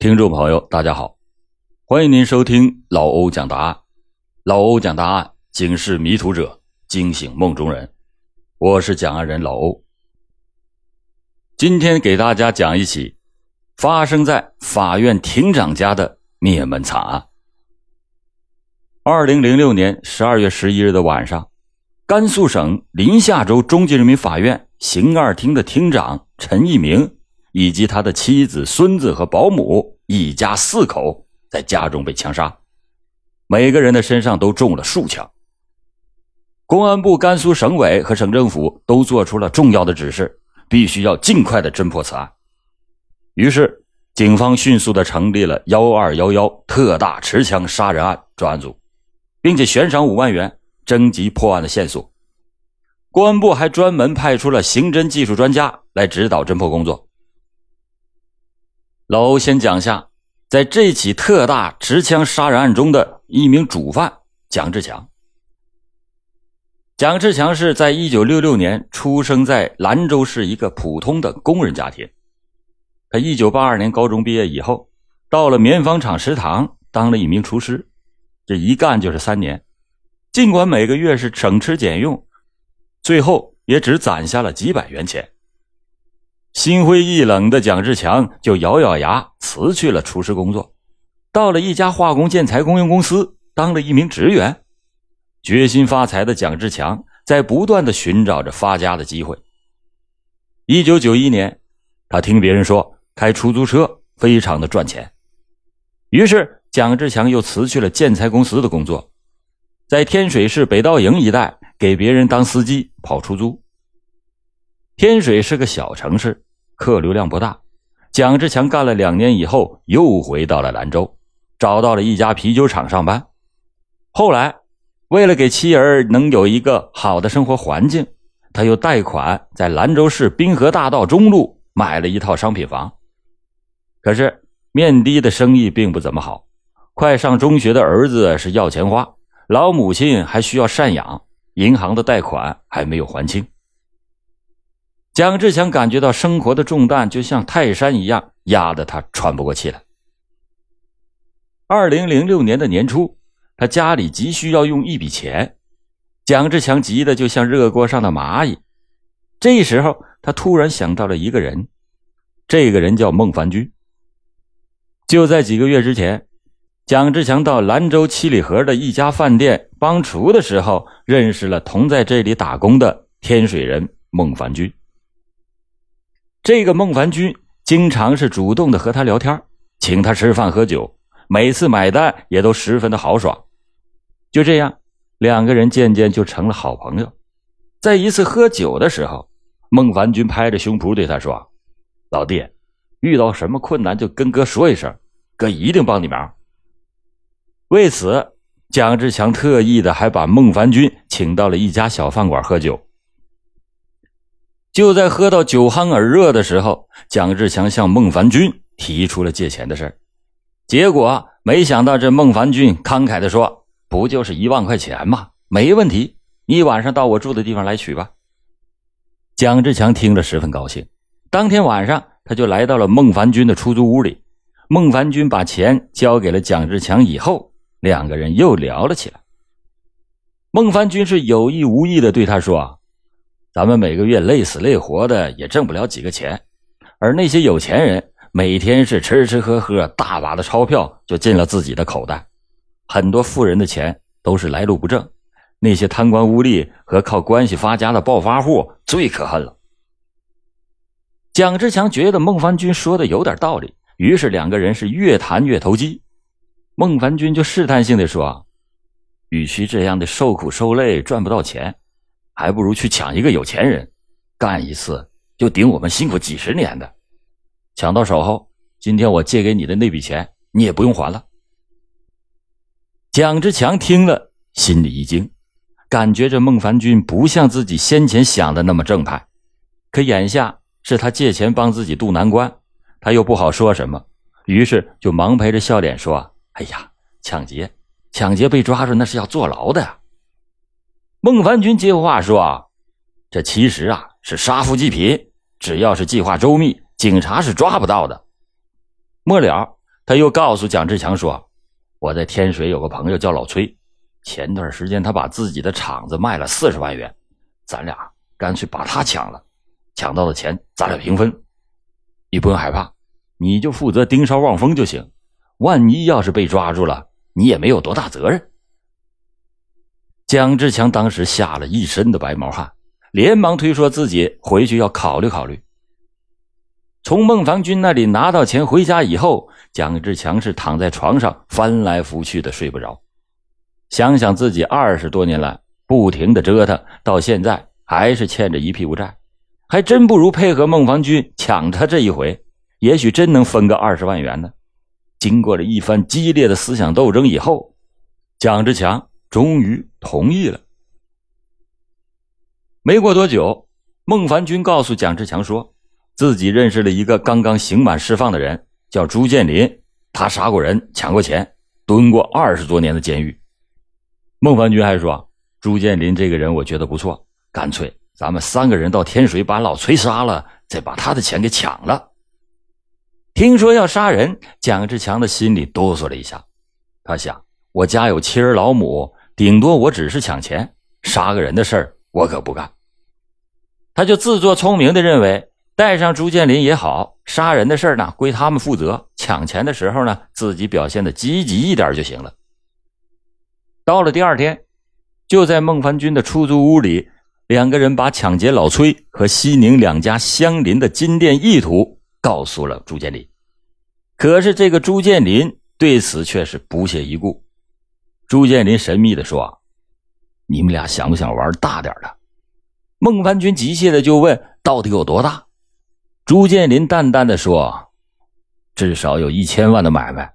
听众朋友，大家好，欢迎您收听老欧讲答案。老欧讲答案，警示迷途者，惊醒梦中人。我是讲案人老欧。今天给大家讲一起发生在法院庭长家的灭门惨案。二零零六年十二月十一日的晚上，甘肃省临夏州中级人民法院刑二厅的厅长陈一鸣。以及他的妻子、孙子和保姆一家四口在家中被枪杀，每个人的身上都中了数枪。公安部、甘肃省委和省政府都做出了重要的指示，必须要尽快的侦破此案。于是，警方迅速的成立了“幺二幺幺”特大持枪杀人案专案组，并且悬赏五万元征集破案的线索。公安部还专门派出了刑侦技术专家来指导侦破工作。老欧先讲下，在这起特大持枪杀人案中的一名主犯蒋志强。蒋志强是在一九六六年出生在兰州市一个普通的工人家庭。他一九八二年高中毕业以后，到了棉纺厂食堂当了一名厨师，这一干就是三年。尽管每个月是省吃俭用，最后也只攒下了几百元钱。心灰意冷的蒋志强就咬咬牙辞去了厨师工作，到了一家化工建材供应公司当了一名职员。决心发财的蒋志强在不断的寻找着发家的机会。一九九一年，他听别人说开出租车非常的赚钱，于是蒋志强又辞去了建材公司的工作，在天水市北道营一带给别人当司机跑出租。天水是个小城市，客流量不大。蒋志强干了两年以后，又回到了兰州，找到了一家啤酒厂上班。后来，为了给妻儿能有一个好的生活环境，他又贷款在兰州市滨河大道中路买了一套商品房。可是面的的生意并不怎么好，快上中学的儿子是要钱花，老母亲还需要赡养，银行的贷款还没有还清。蒋志强感觉到生活的重担就像泰山一样压得他喘不过气来。二零零六年的年初，他家里急需要用一笔钱，蒋志强急得就像热锅上的蚂蚁。这时候，他突然想到了一个人，这个人叫孟凡军。就在几个月之前，蒋志强到兰州七里河的一家饭店帮厨的时候，认识了同在这里打工的天水人孟凡军。这个孟凡军经常是主动的和他聊天，请他吃饭喝酒，每次买单也都十分的豪爽。就这样，两个人渐渐就成了好朋友。在一次喝酒的时候，孟凡军拍着胸脯对他说：“老弟，遇到什么困难就跟哥说一声，哥一定帮你忙。”为此，蒋志强特意的还把孟凡军请到了一家小饭馆喝酒。就在喝到酒酣耳热的时候，蒋志强向孟凡军提出了借钱的事结果没想到这孟凡军慷慨的说：“不就是一万块钱吗？没问题，你晚上到我住的地方来取吧。”蒋志强听着十分高兴，当天晚上他就来到了孟凡军的出租屋里。孟凡军把钱交给了蒋志强以后，两个人又聊了起来。孟凡军是有意无意的对他说。咱们每个月累死累活的也挣不了几个钱，而那些有钱人每天是吃吃喝喝，大把的钞票就进了自己的口袋。很多富人的钱都是来路不正，那些贪官污吏和靠关系发家的暴发户最可恨了。蒋志强觉得孟凡军说的有点道理，于是两个人是越谈越投机。孟凡军就试探性的说：“与其这样的受苦受累赚不到钱。”还不如去抢一个有钱人，干一次就顶我们辛苦几十年的。抢到手后，今天我借给你的那笔钱，你也不用还了。蒋志强听了，心里一惊，感觉这孟凡军不像自己先前想的那么正派。可眼下是他借钱帮自己渡难关，他又不好说什么，于是就忙陪着笑脸说：“哎呀，抢劫，抢劫被抓住那是要坐牢的呀。”孟凡军接话说：“这其实啊是杀富济贫，只要是计划周密，警察是抓不到的。”末了，他又告诉蒋志强说：“我在天水有个朋友叫老崔，前段时间他把自己的厂子卖了四十万元，咱俩干脆把他抢了，抢到的钱咱俩平分。你不用害怕，你就负责盯梢望风就行。万一要是被抓住了，你也没有多大责任。”蒋志强当时吓了一身的白毛汗，连忙推说自己回去要考虑考虑。从孟凡军那里拿到钱回家以后，蒋志强是躺在床上翻来覆去的睡不着。想想自己二十多年来不停的折腾，到现在还是欠着一屁股债，还真不如配合孟凡军抢他这一回，也许真能分个二十万元呢。经过了一番激烈的思想斗争以后，蒋志强。终于同意了。没过多久，孟凡军告诉蒋志强说，自己认识了一个刚刚刑满释放的人，叫朱建林，他杀过人，抢过钱，蹲过二十多年的监狱。孟凡军还说，朱建林这个人我觉得不错，干脆咱们三个人到天水把老崔杀了，再把他的钱给抢了。听说要杀人，蒋志强的心里哆嗦了一下，他想，我家有妻儿老母。顶多我只是抢钱，杀个人的事儿我可不干。他就自作聪明的认为带上朱建林也好，杀人的事儿呢归他们负责，抢钱的时候呢自己表现的积极一点就行了。到了第二天，就在孟凡军的出租屋里，两个人把抢劫老崔和西宁两家相邻的金店意图告诉了朱建林。可是这个朱建林对此却是不屑一顾。朱建林神秘的说：“你们俩想不想玩大点的？”孟凡军急切的就问：“到底有多大？”朱建林淡淡的说：“至少有一千万的买卖。”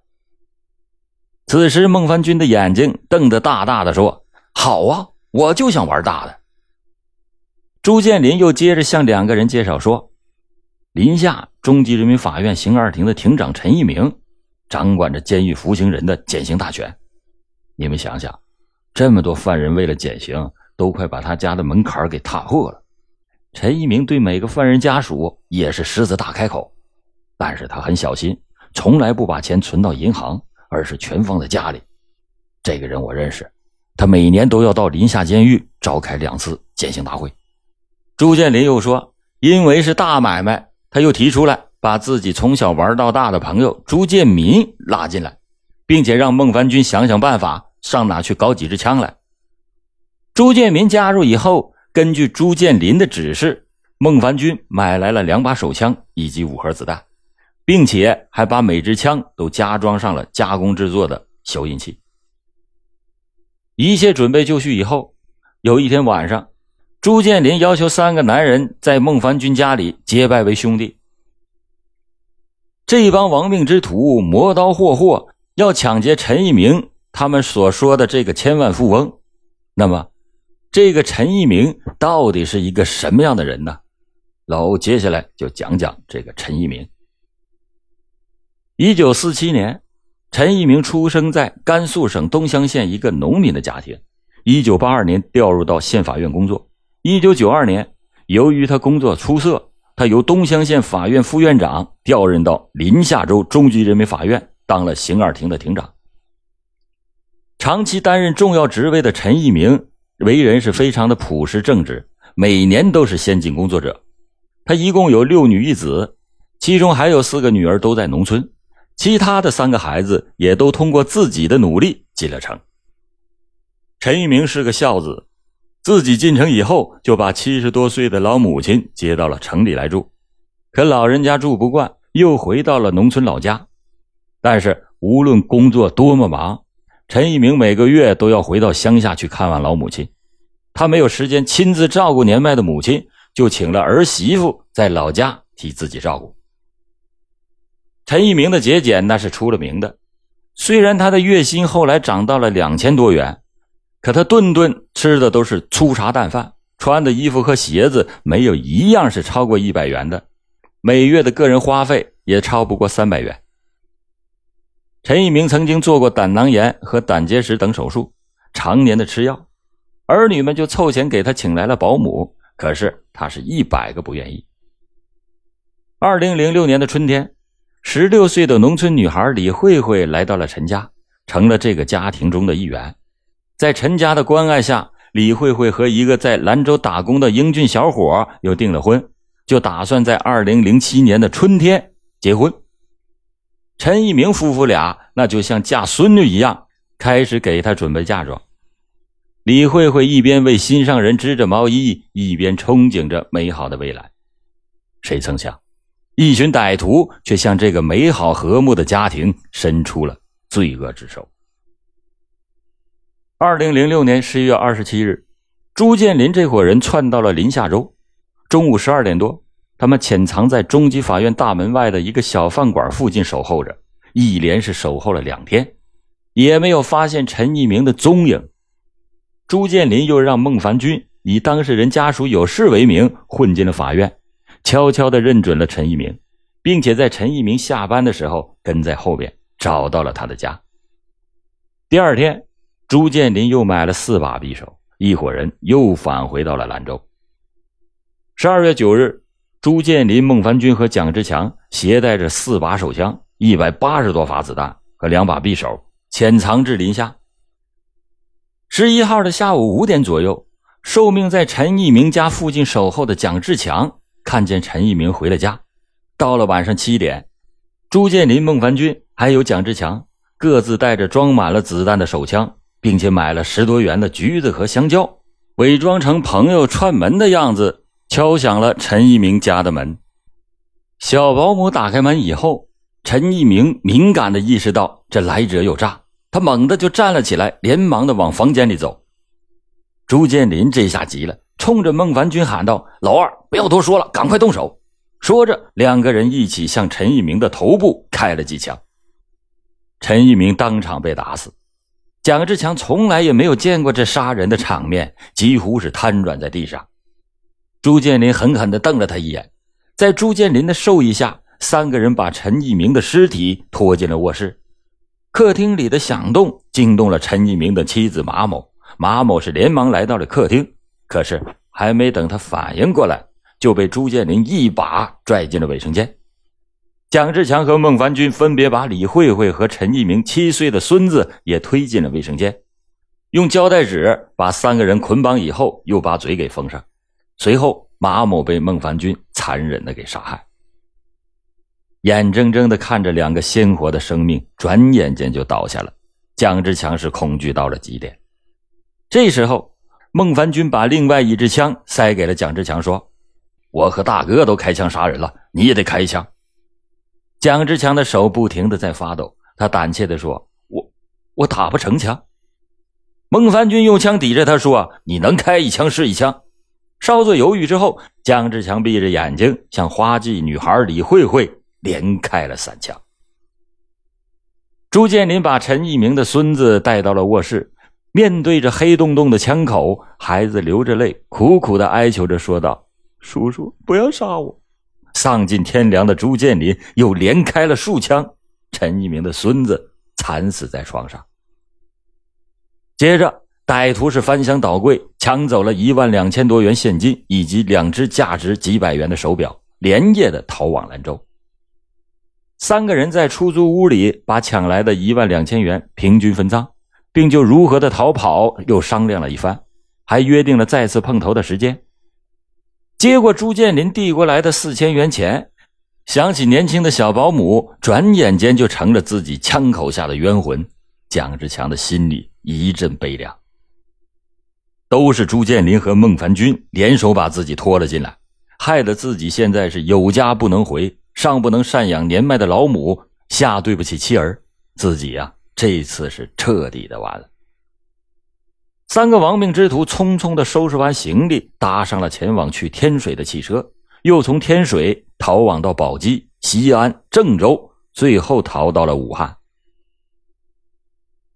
此时，孟凡军的眼睛瞪得大大的，说：“好啊，我就想玩大的。”朱建林又接着向两个人介绍说：“临夏中级人民法院刑二庭的庭长陈一鸣，掌管着监狱服刑人的减刑大权。”你们想想，这么多犯人为了减刑，都快把他家的门槛给踏破了。陈一鸣对每个犯人家属也是狮子大开口，但是他很小心，从来不把钱存到银行，而是全放在家里。这个人我认识，他每年都要到临夏监狱召开两次减刑大会。朱建林又说，因为是大买卖，他又提出来把自己从小玩到大的朋友朱建民拉进来。并且让孟凡军想想办法，上哪去搞几支枪来。朱建民加入以后，根据朱建林的指示，孟凡军买来了两把手枪以及五盒子弹，并且还把每支枪都加装上了加工制作的消音器。一切准备就绪以后，有一天晚上，朱建林要求三个男人在孟凡军家里结拜为兄弟。这帮亡命之徒，磨刀霍霍。要抢劫陈一鸣他们所说的这个千万富翁，那么这个陈一鸣到底是一个什么样的人呢？老欧接下来就讲讲这个陈一鸣。一九四七年，陈一鸣出生在甘肃省东乡县一个农民的家庭。一九八二年调入到县法院工作。一九九二年，由于他工作出色，他由东乡县法院副院长调任到临夏州中级人民法院。当了刑二庭的庭长，长期担任重要职位的陈一鸣，为人是非常的朴实正直，每年都是先进工作者。他一共有六女一子，其中还有四个女儿都在农村，其他的三个孩子也都通过自己的努力进了城。陈一鸣是个孝子，自己进城以后就把七十多岁的老母亲接到了城里来住，可老人家住不惯，又回到了农村老家。但是无论工作多么忙，陈一鸣每个月都要回到乡下去看望老母亲。他没有时间亲自照顾年迈的母亲，就请了儿媳妇在老家替自己照顾。陈一鸣的节俭那是出了名的，虽然他的月薪后来涨到了两千多元，可他顿顿吃的都是粗茶淡饭，穿的衣服和鞋子没有一样是超过一百元的，每月的个人花费也超不过三百元。陈一鸣曾经做过胆囊炎和胆结石等手术，常年的吃药，儿女们就凑钱给他请来了保姆，可是他是一百个不愿意。二零零六年的春天，十六岁的农村女孩李慧慧来到了陈家，成了这个家庭中的一员。在陈家的关爱下，李慧慧和一个在兰州打工的英俊小伙又订了婚，就打算在二零零七年的春天结婚。陈一鸣夫妇俩那就像嫁孙女一样，开始给她准备嫁妆。李慧慧一边为心上人织着毛衣，一边憧憬着美好的未来。谁曾想？一群歹徒却向这个美好和睦的家庭伸出了罪恶之手。二零零六年十一月二十七日，朱建林这伙人窜到了临夏州。中午十二点多，他们潜藏在中级法院大门外的一个小饭馆附近守候着，一连是守候了两天，也没有发现陈一鸣的踪影。朱建林又让孟凡军以当事人家属有事为名混进了法院。悄悄地认准了陈一鸣，并且在陈一鸣下班的时候跟在后边找到了他的家。第二天，朱建林又买了四把匕首，一伙人又返回到了兰州。十二月九日，朱建林、孟凡军和蒋志强携带着四把手枪、一百八十多发子弹和两把匕首，潜藏至林下。十一号的下午五点左右，受命在陈一鸣家附近守候的蒋志强。看见陈一鸣回了家，到了晚上七点，朱建林、孟凡军还有蒋志强各自带着装满了子弹的手枪，并且买了十多元的橘子和香蕉，伪装成朋友串门的样子，敲响了陈一鸣家的门。小保姆打开门以后，陈一鸣敏感的意识到这来者有诈，他猛地就站了起来，连忙的往房间里走。朱建林这下急了。冲着孟凡军喊道：“老二，不要多说了，赶快动手！”说着，两个人一起向陈一鸣的头部开了几枪。陈一鸣当场被打死。蒋志强从来也没有见过这杀人的场面，几乎是瘫软在地上。朱建林狠狠地瞪了他一眼，在朱建林的授意下，三个人把陈一鸣的尸体拖进了卧室。客厅里的响动惊动了陈一鸣的妻子马某，马某是连忙来到了客厅。可是还没等他反应过来，就被朱建林一把拽进了卫生间。蒋志强和孟凡军分别把李慧慧和陈一鸣七岁的孙子也推进了卫生间，用胶带纸把三个人捆绑以后，又把嘴给封上。随后，马某被孟凡军残忍的给杀害。眼睁睁的看着两个鲜活的生命转眼间就倒下了，蒋志强是恐惧到了极点。这时候。孟凡军把另外一支枪塞给了蒋志强，说：“我和大哥都开枪杀人了，你也得开一枪。”蒋志强的手不停的在发抖，他胆怯的说：“我我打不成枪。”孟凡军用枪抵着他说：“你能开一枪是一枪。”稍作犹豫之后，江志强闭着眼睛向花季女孩李慧慧连开了三枪。朱建林把陈一鸣的孙子带到了卧室。面对着黑洞洞的枪口，孩子流着泪，苦苦的哀求着说道：“叔叔，不要杀我！”丧尽天良的朱建林又连开了数枪，陈一鸣的孙子惨死在床上。接着，歹徒是翻箱倒柜，抢走了一万两千多元现金以及两只价值几百元的手表，连夜的逃往兰州。三个人在出租屋里把抢来的一万两千元平均分赃。并就如何的逃跑又商量了一番，还约定了再次碰头的时间。接过朱建林递过来的四千元钱，想起年轻的小保姆，转眼间就成了自己枪口下的冤魂。蒋志强的心里一阵悲凉。都是朱建林和孟凡军联手把自己拖了进来，害得自己现在是有家不能回，上不能赡养年迈的老母，下对不起妻儿，自己呀。这次是彻底的完了。三个亡命之徒匆匆的收拾完行李，搭上了前往去天水的汽车，又从天水逃往到宝鸡、西安、郑州，最后逃到了武汉。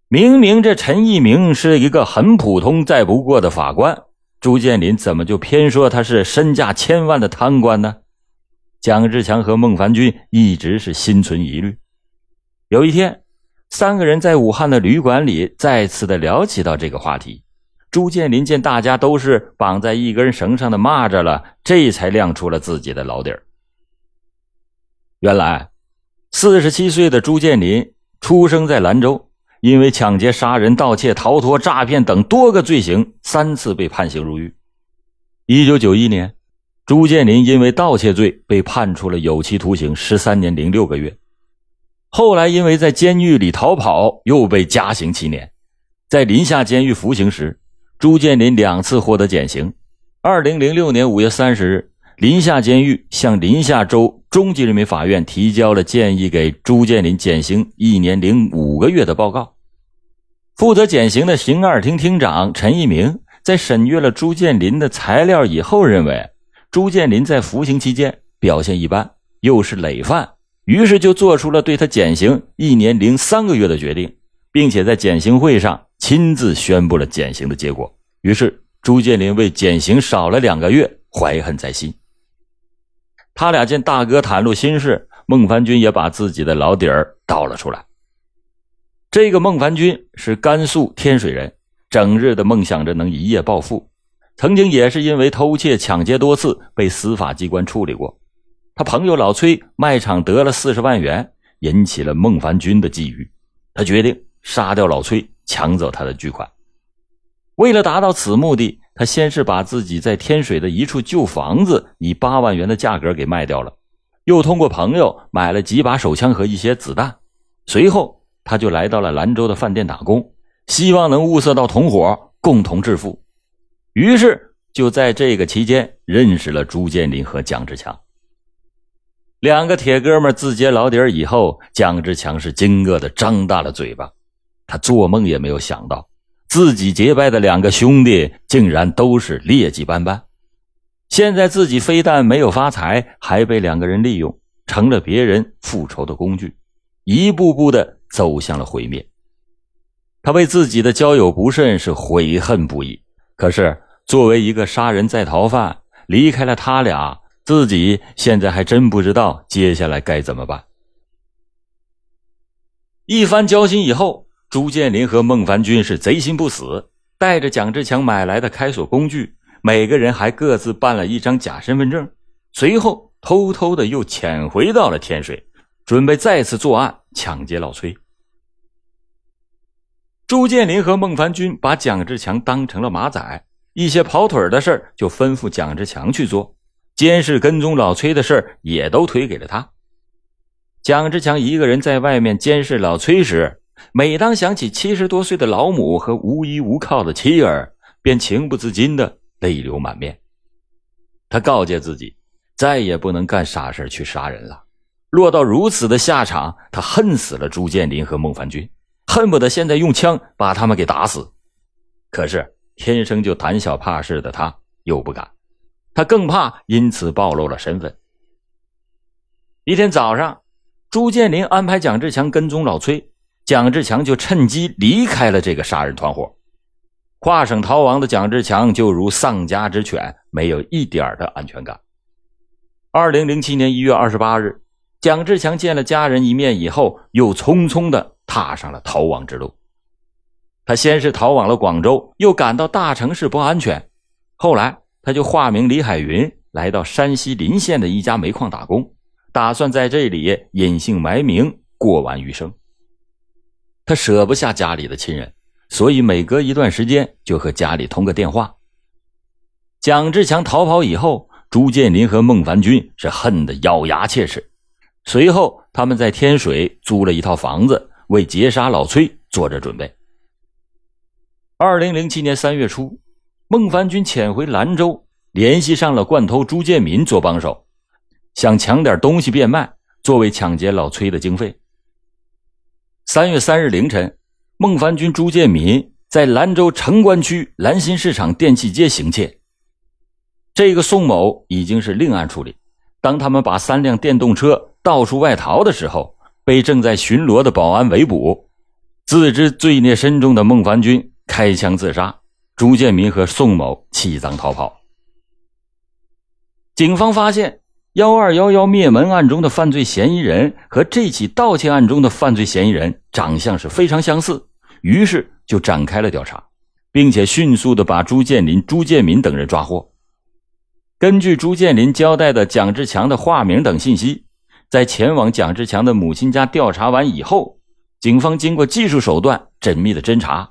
明明这陈一鸣是一个很普通再不过的法官，朱建林怎么就偏说他是身价千万的贪官呢？蒋志强和孟凡军一直是心存疑虑。有一天。三个人在武汉的旅馆里再次的聊起到这个话题。朱建林见大家都是绑在一根绳上的蚂蚱了，这才亮出了自己的老底儿。原来，四十七岁的朱建林出生在兰州，因为抢劫、杀人、盗窃、逃脱、诈骗等多个罪行，三次被判刑入狱。一九九一年，朱建林因为盗窃罪被判处了有期徒刑十三年零六个月。后来因为在监狱里逃跑，又被加刑七年。在临夏监狱服刑时，朱建林两次获得减刑。二零零六年五月三十日。临夏监狱向临夏州中级人民法院提交了建议给朱建林减刑一年零五个月的报告。负责减刑的刑二厅厅长陈一鸣在审阅了朱建林的材料以后，认为朱建林在服刑期间表现一般，又是累犯，于是就做出了对他减刑一年零三个月的决定，并且在减刑会上亲自宣布了减刑的结果。于是，朱建林为减刑少了两个月怀恨在心。他俩见大哥袒露心事，孟凡军也把自己的老底儿倒了出来。这个孟凡军是甘肃天水人，整日的梦想着能一夜暴富，曾经也是因为偷窃、抢劫多次被司法机关处理过。他朋友老崔卖场得了四十万元，引起了孟凡军的觊觎，他决定杀掉老崔，抢走他的巨款。为了达到此目的。他先是把自己在天水的一处旧房子以八万元的价格给卖掉了，又通过朋友买了几把手枪和一些子弹。随后，他就来到了兰州的饭店打工，希望能物色到同伙，共同致富。于是，就在这个期间认识了朱建林和蒋志强。两个铁哥们自揭老底以后，蒋志强是惊愕的张大了嘴巴，他做梦也没有想到。自己结拜的两个兄弟竟然都是劣迹斑斑，现在自己非但没有发财，还被两个人利用，成了别人复仇的工具，一步步的走向了毁灭。他为自己的交友不慎是悔恨不已。可是作为一个杀人在逃犯，离开了他俩，自己现在还真不知道接下来该怎么办。一番交心以后。朱建林和孟凡军是贼心不死，带着蒋志强买来的开锁工具，每个人还各自办了一张假身份证，随后偷偷的又潜回到了天水，准备再次作案抢劫老崔。朱建林和孟凡军把蒋志强当成了马仔，一些跑腿的事就吩咐蒋志强去做，监视跟踪老崔的事也都推给了他。蒋志强一个人在外面监视老崔时。每当想起七十多岁的老母和无依无靠的妻儿，便情不自禁的泪流满面。他告诫自己，再也不能干傻事去杀人了。落到如此的下场，他恨死了朱建林和孟凡军，恨不得现在用枪把他们给打死。可是天生就胆小怕事的他又不敢，他更怕因此暴露了身份。一天早上，朱建林安排蒋志强跟踪老崔。蒋志强就趁机离开了这个杀人团伙，跨省逃亡的蒋志强就如丧家之犬，没有一点的安全感。二零零七年一月二十八日，蒋志强见了家人一面以后，又匆匆的踏上了逃亡之路。他先是逃往了广州，又感到大城市不安全，后来他就化名李海云，来到山西临县的一家煤矿打工，打算在这里隐姓埋名过完余生。他舍不下家里的亲人，所以每隔一段时间就和家里通个电话。蒋志强逃跑以后，朱建林和孟凡军是恨得咬牙切齿。随后，他们在天水租了一套房子，为劫杀老崔做着准备。二零零七年三月初，孟凡军潜回兰州，联系上了惯偷朱建民做帮手，想抢点东西变卖，作为抢劫老崔的经费。三月三日凌晨，孟凡军、朱建民在兰州城关区兰心市场电器街行窃。这个宋某已经是另案处理。当他们把三辆电动车到处外逃的时候，被正在巡逻的保安围捕。自知罪孽深重的孟凡军开枪自杀，朱建民和宋某弃赃逃跑。警方发现。幺二幺幺灭门案中的犯罪嫌疑人和这起盗窃案中的犯罪嫌疑人长相是非常相似，于是就展开了调查，并且迅速的把朱建林、朱建民等人抓获。根据朱建林交代的蒋志强的化名等信息，在前往蒋志强的母亲家调查完以后，警方经过技术手段缜密的侦查，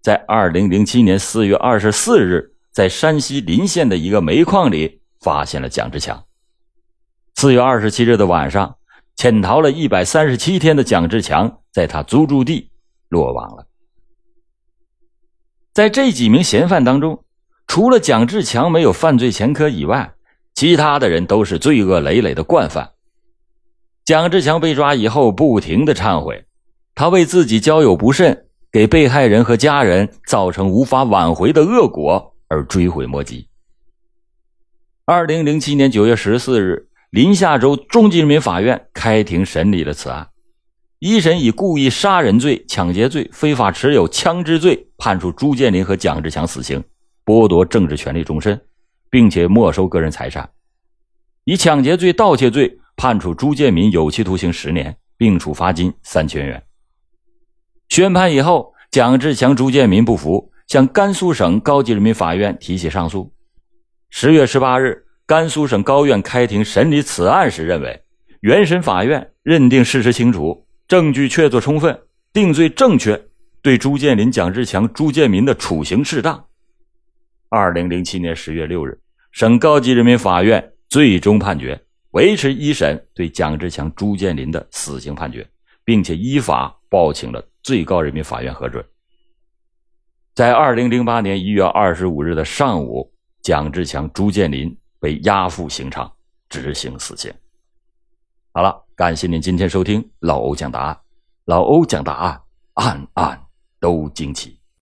在二零零七年四月二十四日，在山西临县的一个煤矿里发现了蒋志强。四月二十七日的晚上，潜逃了一百三十七天的蒋志强，在他租住地落网了。在这几名嫌犯当中，除了蒋志强没有犯罪前科以外，其他的人都是罪恶累累的惯犯。蒋志强被抓以后，不停的忏悔，他为自己交友不慎，给被害人和家人造成无法挽回的恶果而追悔莫及。二零零七年九月十四日，临夏州中级人民法院开庭审理了此案，一审以故意杀人罪、抢劫罪、非法持有枪支罪判处朱建林和蒋志强死刑，剥夺政治权利终身，并且没收个人财产；以抢劫罪、盗窃罪。判处朱建民有期徒刑十年，并处罚金三千元。宣判以后，蒋志强、朱建民不服，向甘肃省高级人民法院提起上诉。十月十八日，甘肃省高院开庭审理此案时认为，原审法院认定事实清楚，证据确凿充分，定罪正确，对朱建林、蒋志强、朱建民的处刑适当。二零零七年十月六日，省高级人民法院最终判决。维持一审对蒋志强、朱建林的死刑判决，并且依法报请了最高人民法院核准。在二零零八年一月二十五日的上午，蒋志强、朱建林被押赴刑场执行死刑。好了，感谢您今天收听老欧讲答案，老欧讲答案，案案都惊奇。